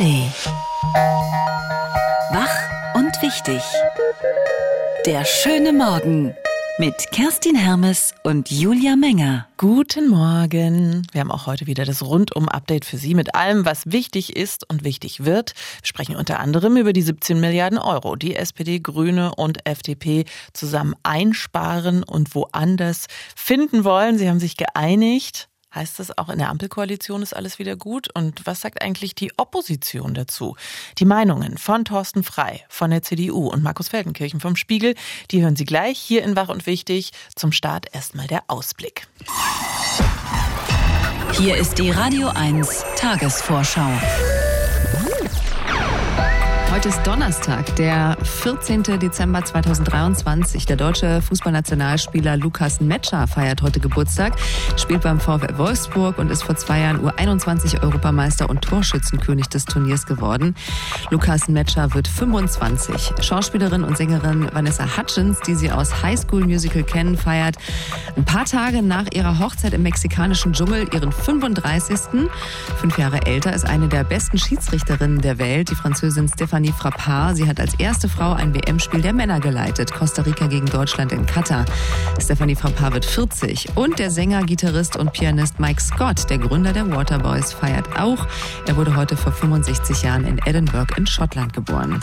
ARD. Wach und wichtig. Der schöne Morgen mit Kerstin Hermes und Julia Menger. Guten Morgen. Wir haben auch heute wieder das Rundum-Update für Sie mit allem, was wichtig ist und wichtig wird. Wir sprechen unter anderem über die 17 Milliarden Euro, die SPD, Grüne und FDP zusammen einsparen und woanders finden wollen. Sie haben sich geeinigt. Heißt das auch in der Ampelkoalition ist alles wieder gut? Und was sagt eigentlich die Opposition dazu? Die Meinungen von Thorsten Frei von der CDU und Markus Feldenkirchen vom Spiegel, die hören Sie gleich hier in Wach und Wichtig. Zum Start erstmal der Ausblick. Hier ist die Radio 1 Tagesvorschau. Heute ist Donnerstag, der 14. Dezember 2023. Der deutsche Fußballnationalspieler Lukas Metscher feiert heute Geburtstag, spielt beim VfL Wolfsburg und ist vor zwei Jahren U21 Europameister und Torschützenkönig des Turniers geworden. Lukas Metscher wird 25. Schauspielerin und Sängerin Vanessa Hutchins, die Sie aus High School Musical kennen, feiert ein paar Tage nach ihrer Hochzeit im mexikanischen Dschungel ihren 35. Fünf Jahre älter ist eine der besten Schiedsrichterinnen der Welt, die Französin Stephanie Stefanie Frappard. Sie hat als erste Frau ein WM-Spiel der Männer geleitet. Costa Rica gegen Deutschland in Katar. Stefanie Frappard wird 40. Und der Sänger, Gitarrist und Pianist Mike Scott, der Gründer der Waterboys, feiert auch. Er wurde heute vor 65 Jahren in Edinburgh in Schottland geboren.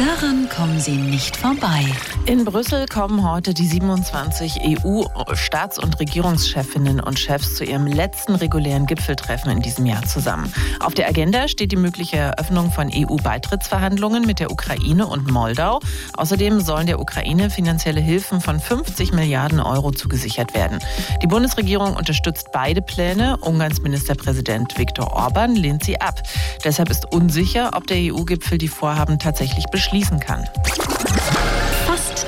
Daran kommen Sie nicht vorbei. In Brüssel kommen heute die 27 EU-Staats- und Regierungschefinnen und Chefs zu ihrem letzten regulären Gipfeltreffen in diesem Jahr zusammen. Auf der Agenda steht die mögliche Eröffnung von EU-Beitrittsverhandlungen mit der Ukraine und Moldau. Außerdem sollen der Ukraine finanzielle Hilfen von 50 Milliarden Euro zugesichert werden. Die Bundesregierung unterstützt beide Pläne. Ungarns Ministerpräsident Viktor Orban lehnt sie ab. Deshalb ist unsicher, ob der EU-Gipfel die Vorhaben tatsächlich beschließt schließen kann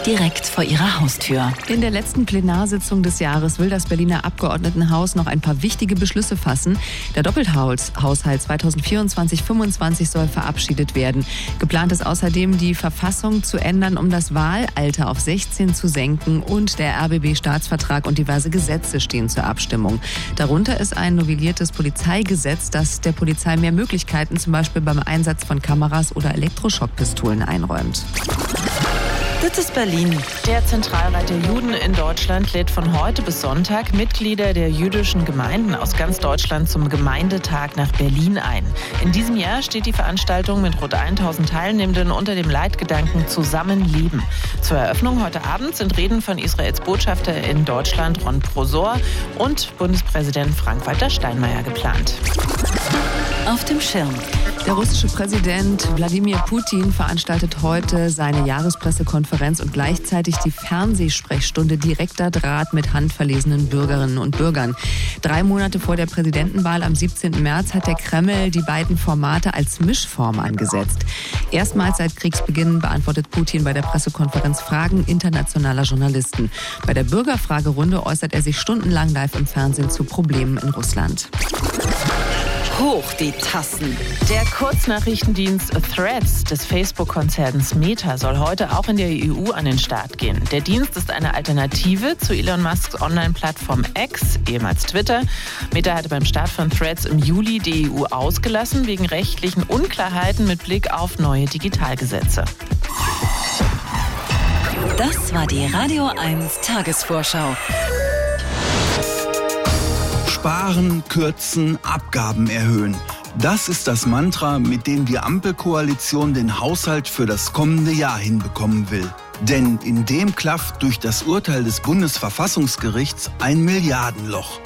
direkt vor ihrer Haustür. In der letzten Plenarsitzung des Jahres will das Berliner Abgeordnetenhaus noch ein paar wichtige Beschlüsse fassen. Der Doppelhaushalt 2024-25 soll verabschiedet werden. Geplant ist außerdem, die Verfassung zu ändern, um das Wahlalter auf 16 zu senken und der RBB-Staatsvertrag und diverse Gesetze stehen zur Abstimmung. Darunter ist ein novelliertes Polizeigesetz, das der Polizei mehr Möglichkeiten zum Beispiel beim Einsatz von Kameras oder Elektroschockpistolen einräumt. Das ist Berlin. Der Zentralrat der Juden in Deutschland lädt von heute bis Sonntag Mitglieder der jüdischen Gemeinden aus ganz Deutschland zum Gemeindetag nach Berlin ein. In diesem Jahr steht die Veranstaltung mit rund 1000 Teilnehmenden unter dem Leitgedanken Zusammenleben. Zur Eröffnung heute Abend sind Reden von Israels Botschafter in Deutschland Ron Prosor und Bundespräsident Frank-Walter Steinmeier geplant. Auf dem Schirm. Der russische Präsident Wladimir Putin veranstaltet heute seine Jahrespressekonferenz und gleichzeitig die Fernsehsprechstunde direkter Draht mit handverlesenen Bürgerinnen und Bürgern. Drei Monate vor der Präsidentenwahl am 17. März hat der Kreml die beiden Formate als Mischform angesetzt. Erstmals seit Kriegsbeginn beantwortet Putin bei der Pressekonferenz Fragen internationaler Journalisten. Bei der Bürgerfragerunde äußert er sich stundenlang live im Fernsehen zu Problemen in Russland. Hoch die Tassen. Der Kurznachrichtendienst Threads des Facebook-Konzerns Meta soll heute auch in der EU an den Start gehen. Der Dienst ist eine Alternative zu Elon Musks Online-Plattform X, ehemals Twitter. Meta hatte beim Start von Threads im Juli die EU ausgelassen wegen rechtlichen Unklarheiten mit Blick auf neue Digitalgesetze. Das war die Radio 1 Tagesvorschau. Sparen, kürzen, Abgaben erhöhen. Das ist das Mantra, mit dem die Ampelkoalition den Haushalt für das kommende Jahr hinbekommen will. Denn in dem klafft durch das Urteil des Bundesverfassungsgerichts ein Milliardenloch.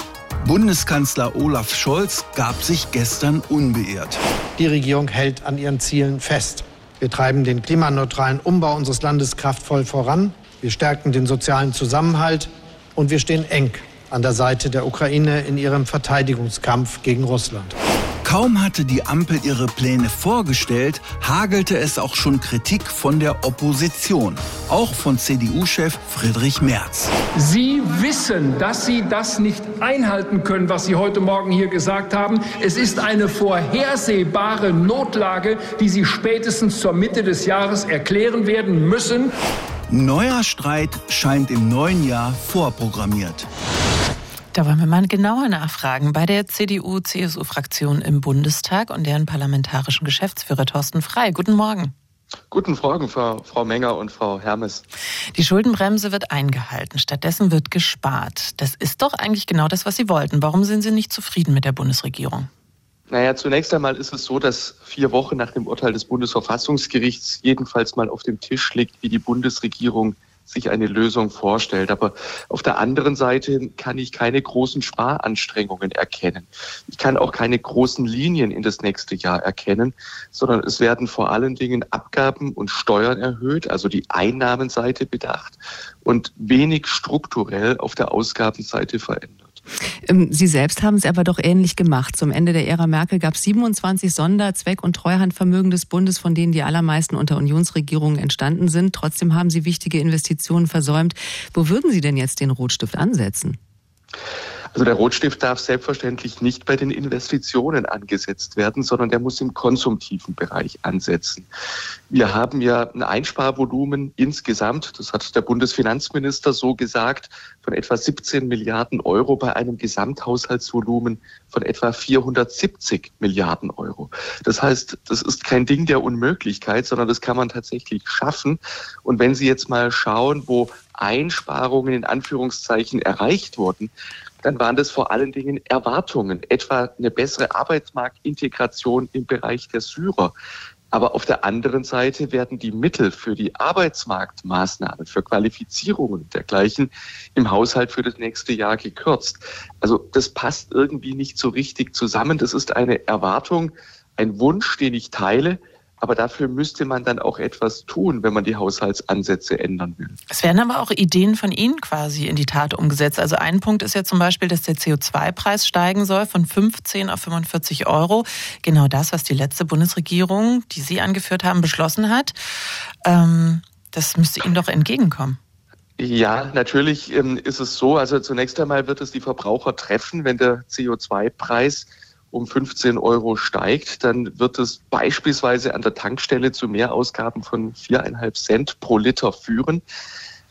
Bundeskanzler Olaf Scholz gab sich gestern unbeirrt. Die Regierung hält an ihren Zielen fest. Wir treiben den klimaneutralen Umbau unseres Landes kraftvoll voran. Wir stärken den sozialen Zusammenhalt und wir stehen eng an der Seite der Ukraine in ihrem Verteidigungskampf gegen Russland. Kaum hatte die Ampel ihre Pläne vorgestellt, hagelte es auch schon Kritik von der Opposition, auch von CDU-Chef Friedrich Merz. Sie wissen, dass Sie das nicht einhalten können, was Sie heute Morgen hier gesagt haben. Es ist eine vorhersehbare Notlage, die Sie spätestens zur Mitte des Jahres erklären werden müssen. Neuer Streit scheint im neuen Jahr vorprogrammiert. Da wollen wir mal genauer nachfragen. Bei der CDU-CSU-Fraktion im Bundestag und deren parlamentarischen Geschäftsführer Thorsten Frei. Guten Morgen. Guten Morgen, Frau, Frau Menger und Frau Hermes. Die Schuldenbremse wird eingehalten. Stattdessen wird gespart. Das ist doch eigentlich genau das, was Sie wollten. Warum sind Sie nicht zufrieden mit der Bundesregierung? Naja, zunächst einmal ist es so, dass vier Wochen nach dem Urteil des Bundesverfassungsgerichts jedenfalls mal auf dem Tisch liegt, wie die Bundesregierung sich eine Lösung vorstellt. Aber auf der anderen Seite kann ich keine großen Sparanstrengungen erkennen. Ich kann auch keine großen Linien in das nächste Jahr erkennen, sondern es werden vor allen Dingen Abgaben und Steuern erhöht, also die Einnahmenseite bedacht und wenig strukturell auf der Ausgabenseite verändert. Ähm, Sie selbst haben es aber doch ähnlich gemacht. Zum Ende der Ära Merkel gab es 27 Sonder-, Zweck- und Treuhandvermögen des Bundes, von denen die allermeisten unter Unionsregierungen entstanden sind. Trotzdem haben Sie wichtige Investitionen versäumt. Wo würden Sie denn jetzt den Rotstift ansetzen? Also der Rotstift darf selbstverständlich nicht bei den Investitionen angesetzt werden, sondern der muss im konsumtiven Bereich ansetzen. Wir haben ja ein Einsparvolumen insgesamt, das hat der Bundesfinanzminister so gesagt, von etwa 17 Milliarden Euro bei einem Gesamthaushaltsvolumen von etwa 470 Milliarden Euro. Das heißt, das ist kein Ding der Unmöglichkeit, sondern das kann man tatsächlich schaffen. Und wenn Sie jetzt mal schauen, wo Einsparungen in Anführungszeichen erreicht wurden, dann waren das vor allen Dingen Erwartungen, etwa eine bessere Arbeitsmarktintegration im Bereich der Syrer. Aber auf der anderen Seite werden die Mittel für die Arbeitsmarktmaßnahmen, für Qualifizierungen dergleichen im Haushalt für das nächste Jahr gekürzt. Also das passt irgendwie nicht so richtig zusammen. Das ist eine Erwartung, ein Wunsch, den ich teile, aber dafür müsste man dann auch etwas tun, wenn man die Haushaltsansätze ändern will. Es werden aber auch Ideen von Ihnen quasi in die Tat umgesetzt. Also ein Punkt ist ja zum Beispiel, dass der CO2-Preis steigen soll von 15 auf 45 Euro. Genau das, was die letzte Bundesregierung, die Sie angeführt haben, beschlossen hat. Ähm, das müsste Ihnen doch entgegenkommen. Ja, natürlich ähm, ist es so. Also zunächst einmal wird es die Verbraucher treffen, wenn der CO2-Preis um 15 Euro steigt, dann wird es beispielsweise an der Tankstelle zu Mehrausgaben von viereinhalb Cent pro Liter führen.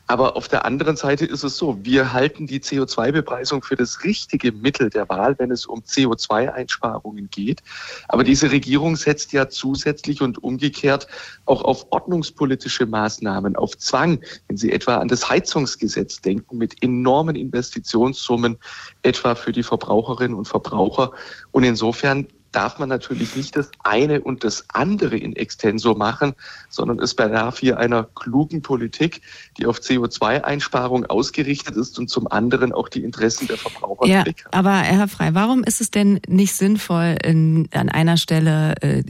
Aber auf der anderen Seite ist es so, wir halten die CO2-Bepreisung für das richtige Mittel der Wahl, wenn es um CO2-Einsparungen geht. Aber diese Regierung setzt ja zusätzlich und umgekehrt auch auf ordnungspolitische Maßnahmen, auf Zwang, wenn Sie etwa an das Heizungsgesetz denken, mit enormen Investitionssummen, etwa für die Verbraucherinnen und Verbraucher. Und insofern darf man natürlich nicht das eine und das andere in extenso machen, sondern es bedarf hier einer klugen Politik, die auf CO2-Einsparung ausgerichtet ist und zum anderen auch die Interessen der Verbraucher ja, hat. Aber Herr Frei, warum ist es denn nicht sinnvoll, in, an einer Stelle äh,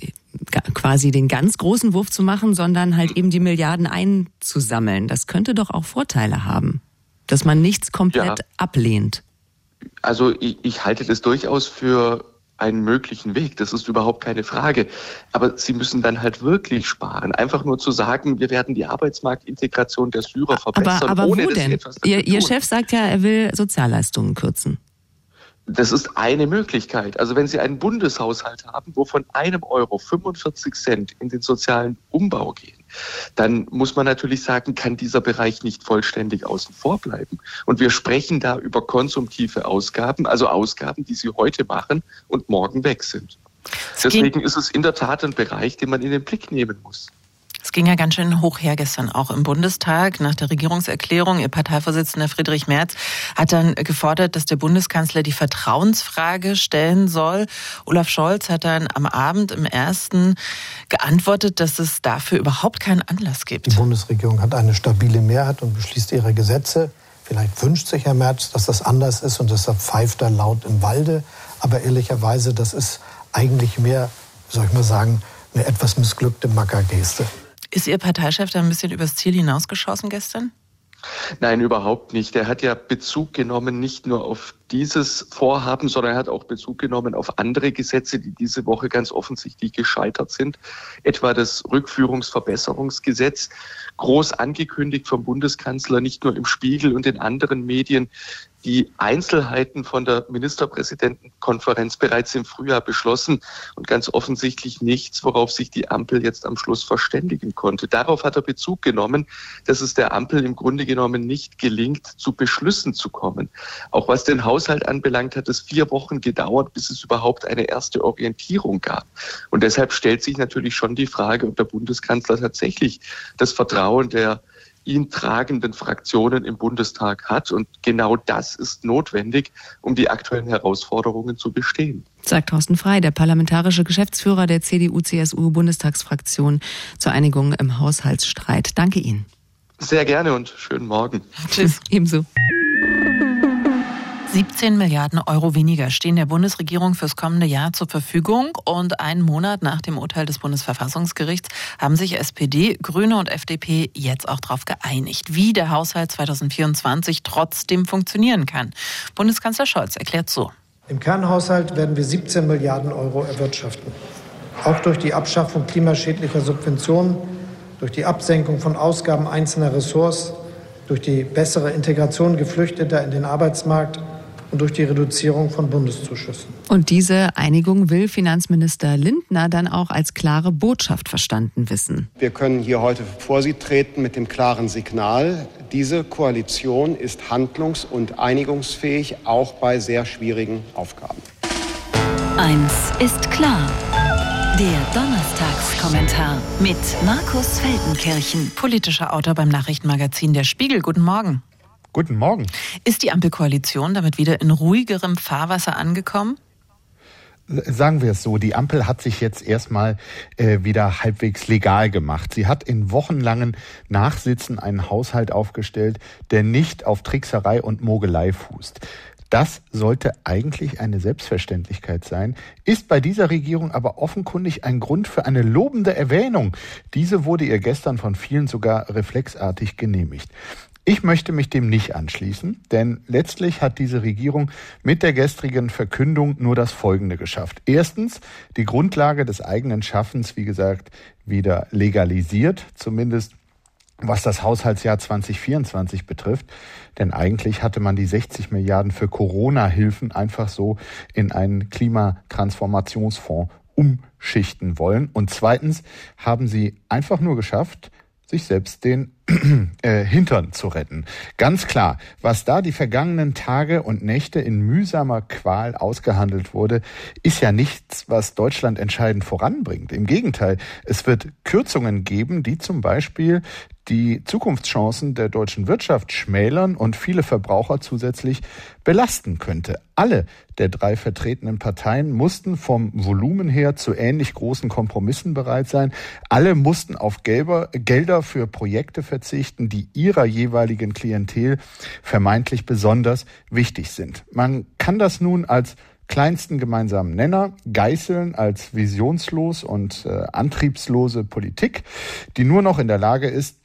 quasi den ganz großen Wurf zu machen, sondern halt eben die Milliarden einzusammeln? Das könnte doch auch Vorteile haben, dass man nichts komplett ja. ablehnt. Also ich, ich halte das durchaus für einen möglichen Weg. Das ist überhaupt keine Frage. Aber sie müssen dann halt wirklich sparen. Einfach nur zu sagen, wir werden die Arbeitsmarktintegration der Syrer verbessern, aber, aber ohne wo denn? Ihr, Ihr Chef sagt ja, er will Sozialleistungen kürzen. Das ist eine Möglichkeit. Also wenn Sie einen Bundeshaushalt haben, wo von einem Euro 45 Cent in den sozialen Umbau gehen, dann muss man natürlich sagen, kann dieser Bereich nicht vollständig außen vor bleiben. Und wir sprechen da über konsumtive Ausgaben, also Ausgaben, die Sie heute machen und morgen weg sind. Deswegen ist es in der Tat ein Bereich, den man in den Blick nehmen muss. Ging ja ganz schön hoch her gestern auch im Bundestag. Nach der Regierungserklärung, Ihr Parteivorsitzender Friedrich Merz hat dann gefordert, dass der Bundeskanzler die Vertrauensfrage stellen soll. Olaf Scholz hat dann am Abend im ersten geantwortet, dass es dafür überhaupt keinen Anlass gibt. Die Bundesregierung hat eine stabile Mehrheit und beschließt ihre Gesetze. Vielleicht wünscht sich Herr Merz, dass das anders ist und deshalb pfeift er laut im Walde. Aber ehrlicherweise, das ist eigentlich mehr, soll ich mal sagen, eine etwas missglückte Mackergeste. Ist Ihr Parteichef da ein bisschen übers Ziel hinausgeschossen gestern? Nein, überhaupt nicht. Er hat ja Bezug genommen nicht nur auf dieses Vorhaben, sondern er hat auch Bezug genommen auf andere Gesetze, die diese Woche ganz offensichtlich gescheitert sind. Etwa das Rückführungsverbesserungsgesetz, groß angekündigt vom Bundeskanzler, nicht nur im Spiegel und in anderen Medien. Die Einzelheiten von der Ministerpräsidentenkonferenz bereits im Frühjahr beschlossen und ganz offensichtlich nichts, worauf sich die Ampel jetzt am Schluss verständigen konnte. Darauf hat er Bezug genommen, dass es der Ampel im Grunde genommen nicht gelingt, zu Beschlüssen zu kommen. Auch was den Haushalt anbelangt, hat es vier Wochen gedauert, bis es überhaupt eine erste Orientierung gab. Und deshalb stellt sich natürlich schon die Frage, ob der Bundeskanzler tatsächlich das Vertrauen der ihn tragenden Fraktionen im Bundestag hat. Und genau das ist notwendig, um die aktuellen Herausforderungen zu bestehen. Sagt Thorsten Frei, der parlamentarische Geschäftsführer der CDU-CSU-Bundestagsfraktion zur Einigung im Haushaltsstreit. Danke Ihnen. Sehr gerne und schönen Morgen. Tschüss. Ebenso. 17 Milliarden Euro weniger stehen der Bundesregierung fürs kommende Jahr zur Verfügung. Und einen Monat nach dem Urteil des Bundesverfassungsgerichts haben sich SPD, Grüne und FDP jetzt auch darauf geeinigt, wie der Haushalt 2024 trotzdem funktionieren kann. Bundeskanzler Scholz erklärt so. Im Kernhaushalt werden wir 17 Milliarden Euro erwirtschaften. Auch durch die Abschaffung klimaschädlicher Subventionen, durch die Absenkung von Ausgaben einzelner Ressorts, durch die bessere Integration Geflüchteter in den Arbeitsmarkt und durch die Reduzierung von Bundeszuschüssen. Und diese Einigung will Finanzminister Lindner dann auch als klare Botschaft verstanden wissen. Wir können hier heute vor Sie treten mit dem klaren Signal, diese Koalition ist handlungs- und einigungsfähig, auch bei sehr schwierigen Aufgaben. Eins ist klar. Der Donnerstagskommentar mit Markus Feldenkirchen, politischer Autor beim Nachrichtenmagazin Der Spiegel. Guten Morgen. Guten Morgen. Ist die Ampelkoalition damit wieder in ruhigerem Fahrwasser angekommen? Sagen wir es so, die Ampel hat sich jetzt erstmal äh, wieder halbwegs legal gemacht. Sie hat in wochenlangen Nachsitzen einen Haushalt aufgestellt, der nicht auf Trickserei und Mogelei fußt. Das sollte eigentlich eine Selbstverständlichkeit sein, ist bei dieser Regierung aber offenkundig ein Grund für eine lobende Erwähnung. Diese wurde ihr gestern von vielen sogar reflexartig genehmigt. Ich möchte mich dem nicht anschließen, denn letztlich hat diese Regierung mit der gestrigen Verkündung nur das Folgende geschafft. Erstens, die Grundlage des eigenen Schaffens, wie gesagt, wieder legalisiert, zumindest was das Haushaltsjahr 2024 betrifft. Denn eigentlich hatte man die 60 Milliarden für Corona-Hilfen einfach so in einen Klimatransformationsfonds umschichten wollen. Und zweitens haben sie einfach nur geschafft, sich selbst den äh, Hintern zu retten. Ganz klar, was da die vergangenen Tage und Nächte in mühsamer Qual ausgehandelt wurde, ist ja nichts, was Deutschland entscheidend voranbringt. Im Gegenteil, es wird Kürzungen geben, die zum Beispiel die Zukunftschancen der deutschen Wirtschaft schmälern und viele Verbraucher zusätzlich belasten könnte. Alle der drei vertretenen Parteien mussten vom Volumen her zu ähnlich großen Kompromissen bereit sein. Alle mussten auf Gelber, Gelder für Projekte verzichten, die ihrer jeweiligen Klientel vermeintlich besonders wichtig sind. Man kann das nun als kleinsten gemeinsamen Nenner geißeln als visionslos und äh, antriebslose Politik, die nur noch in der Lage ist,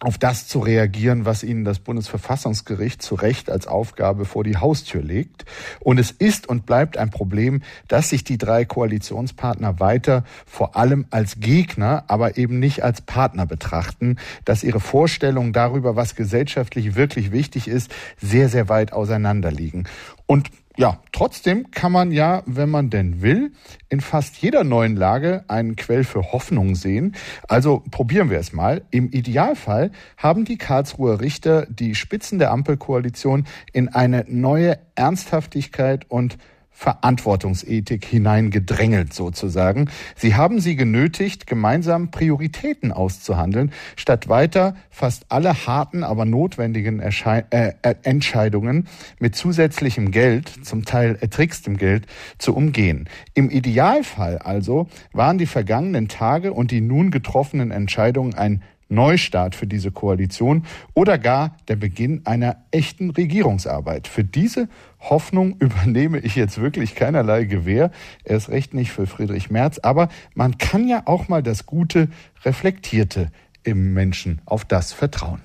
auf das zu reagieren, was ihnen das Bundesverfassungsgericht zu Recht als Aufgabe vor die Haustür legt. Und es ist und bleibt ein Problem, dass sich die drei Koalitionspartner weiter vor allem als Gegner, aber eben nicht als Partner betrachten, dass ihre Vorstellungen darüber, was gesellschaftlich wirklich wichtig ist, sehr, sehr weit auseinanderliegen. Und ja, trotzdem kann man ja, wenn man denn will, in fast jeder neuen Lage einen Quell für Hoffnung sehen. Also probieren wir es mal. Im Idealfall haben die Karlsruher Richter die Spitzen der Ampelkoalition in eine neue Ernsthaftigkeit und Verantwortungsethik hineingedrängelt sozusagen. Sie haben sie genötigt, gemeinsam Prioritäten auszuhandeln, statt weiter fast alle harten, aber notwendigen Erschei äh, äh Entscheidungen mit zusätzlichem Geld, zum Teil ertrickstem Geld, zu umgehen. Im Idealfall also waren die vergangenen Tage und die nun getroffenen Entscheidungen ein Neustart für diese Koalition oder gar der Beginn einer echten Regierungsarbeit. Für diese Hoffnung übernehme ich jetzt wirklich keinerlei Gewähr, erst recht nicht für Friedrich Merz, aber man kann ja auch mal das Gute, Reflektierte im Menschen auf das vertrauen.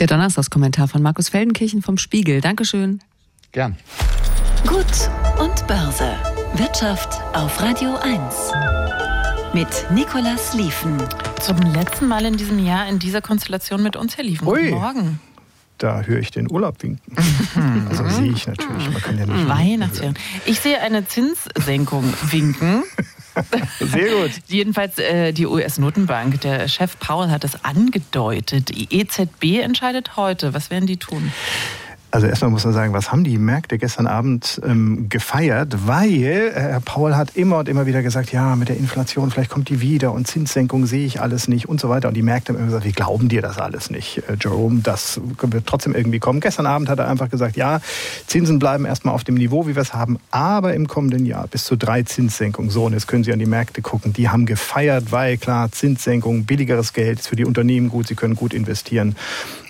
Der Donnerstagskommentar von Markus Feldenkirchen vom Spiegel. Dankeschön. Gern. Gut und Börse. Wirtschaft auf Radio 1 mit Nikolas Liefen. Zum letzten Mal in diesem Jahr in dieser Konstellation mit uns, Herr Liefen. Ui. Guten Morgen. da höre ich den Urlaub winken. also sehe ich natürlich. Man kann ja nicht Weihnachtsferien. Ich sehe eine Zinssenkung winken. Sehr gut. Jedenfalls äh, die US-Notenbank. Der Chef Paul hat es angedeutet. Die EZB entscheidet heute. Was werden die tun? Also erstmal muss man sagen, was haben die Märkte gestern Abend ähm, gefeiert? Weil äh, Herr Paul hat immer und immer wieder gesagt, ja, mit der Inflation, vielleicht kommt die wieder und Zinssenkung sehe ich alles nicht und so weiter. Und die Märkte haben immer gesagt, wir glauben dir das alles nicht, äh, Jerome, das wird trotzdem irgendwie kommen. Gestern Abend hat er einfach gesagt, ja, Zinsen bleiben erstmal auf dem Niveau, wie wir es haben, aber im kommenden Jahr bis zu drei Zinssenkungen. So, und jetzt können Sie an die Märkte gucken. Die haben gefeiert, weil klar, Zinssenkung, billigeres Geld ist für die Unternehmen gut, sie können gut investieren.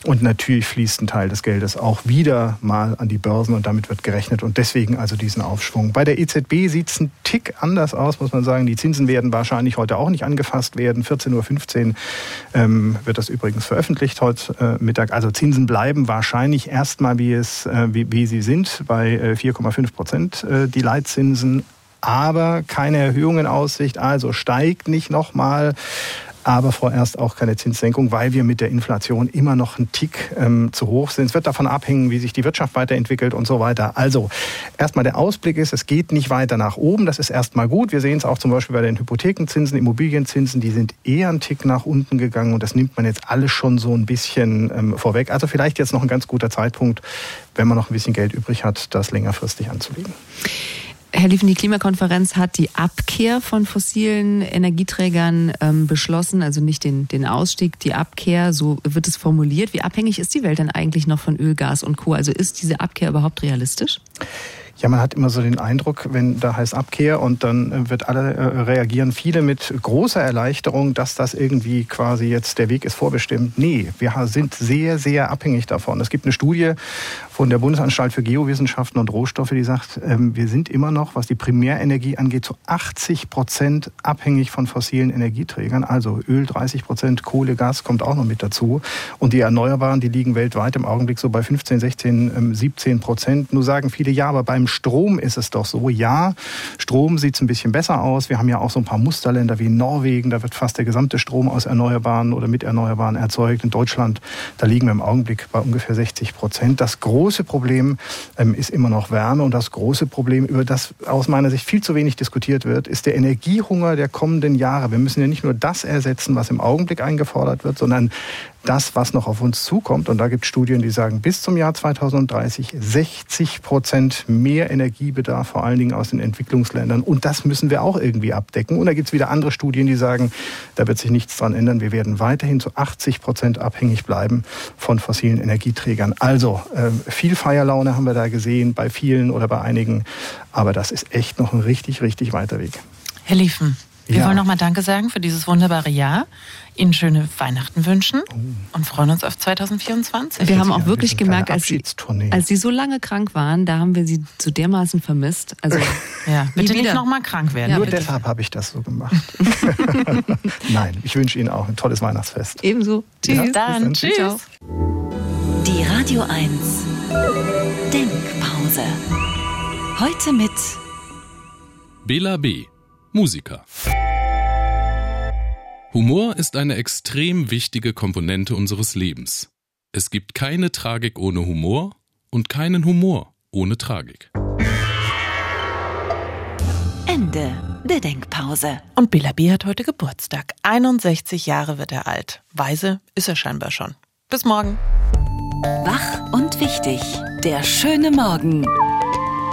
Und natürlich fließt ein Teil des Geldes auch wieder mal an die Börsen und damit wird gerechnet und deswegen also diesen Aufschwung. Bei der EZB sieht es ein Tick anders aus, muss man sagen. Die Zinsen werden wahrscheinlich heute auch nicht angefasst werden. 14.15 Uhr ähm, wird das übrigens veröffentlicht heute äh, Mittag. Also Zinsen bleiben wahrscheinlich erstmal, wie, äh, wie, wie sie sind, bei äh, 4,5 Prozent äh, die Leitzinsen aber keine Erhöhung in Aussicht, also steigt nicht nochmal aber vorerst auch keine Zinssenkung, weil wir mit der Inflation immer noch einen Tick ähm, zu hoch sind. Es wird davon abhängen, wie sich die Wirtschaft weiterentwickelt und so weiter. Also erstmal der Ausblick ist, es geht nicht weiter nach oben. Das ist erstmal gut. Wir sehen es auch zum Beispiel bei den Hypothekenzinsen, Immobilienzinsen, die sind eher einen Tick nach unten gegangen und das nimmt man jetzt alles schon so ein bisschen ähm, vorweg. Also vielleicht jetzt noch ein ganz guter Zeitpunkt, wenn man noch ein bisschen Geld übrig hat, das längerfristig anzulegen. Herr Liefen, die Klimakonferenz hat die Abkehr von fossilen Energieträgern ähm, beschlossen, also nicht den, den Ausstieg, die Abkehr, so wird es formuliert. Wie abhängig ist die Welt denn eigentlich noch von Öl, Gas und Co.? Also ist diese Abkehr überhaupt realistisch? Ja, man hat immer so den Eindruck, wenn da heißt Abkehr und dann äh, wird alle äh, reagieren viele mit großer Erleichterung, dass das irgendwie quasi jetzt der Weg ist vorbestimmt. Nee, wir sind sehr, sehr abhängig davon. Es gibt eine Studie von der Bundesanstalt für Geowissenschaften und Rohstoffe, die sagt, ähm, wir sind immer noch, was die Primärenergie angeht, zu 80 Prozent abhängig von fossilen Energieträgern. Also Öl 30 Prozent, Kohle, Gas kommt auch noch mit dazu. Und die Erneuerbaren, die liegen weltweit im Augenblick so bei 15, 16, 17 Prozent. Nur sagen viele, ja, aber beim Strom ist es doch so. Ja, Strom sieht es ein bisschen besser aus. Wir haben ja auch so ein paar Musterländer wie Norwegen. Da wird fast der gesamte Strom aus Erneuerbaren oder mit Erneuerbaren erzeugt. In Deutschland, da liegen wir im Augenblick bei ungefähr 60 Prozent. Das große Problem ähm, ist immer noch Wärme. Und das große Problem, über das aus meiner Sicht viel zu wenig diskutiert wird, ist der Energiehunger der kommenden Jahre. Wir müssen ja nicht nur das ersetzen, was im Augenblick eingefordert wird, sondern das, was noch auf uns zukommt. Und da gibt es Studien, die sagen, bis zum Jahr 2030 60 Prozent mehr Energiebedarf, vor allen Dingen aus den Entwicklungsländern. Und das müssen wir auch irgendwie abdecken. Und da gibt es wieder andere Studien, die sagen, da wird sich nichts dran ändern. Wir werden weiterhin zu 80 Prozent abhängig bleiben von fossilen Energieträgern. Also äh, viel Feierlaune haben wir da gesehen bei vielen oder bei einigen. Aber das ist echt noch ein richtig, richtig weiter Weg. Herr Liefen, wir ja. wollen nochmal Danke sagen für dieses wunderbare Jahr. Ihnen schöne Weihnachten wünschen oh. und freuen uns auf 2024. Wir haben auch wirklich gemerkt, als sie, als sie so lange krank waren, da haben wir sie so dermaßen vermisst. Also ja, bitte nicht nochmal krank werden. Nur bitte. deshalb habe ich das so gemacht. Nein, ich wünsche Ihnen auch ein tolles Weihnachtsfest. Ebenso. Tschüss. Ja, dann. dann. Tschüss. Ciao. Die Radio 1 Denkpause. Heute mit Bela B. Musiker. Humor ist eine extrem wichtige Komponente unseres Lebens. Es gibt keine Tragik ohne Humor und keinen Humor ohne Tragik. Ende der Denkpause. Und Bela B. hat heute Geburtstag. 61 Jahre wird er alt. Weise ist er scheinbar schon. Bis morgen. Wach und wichtig. Der schöne Morgen.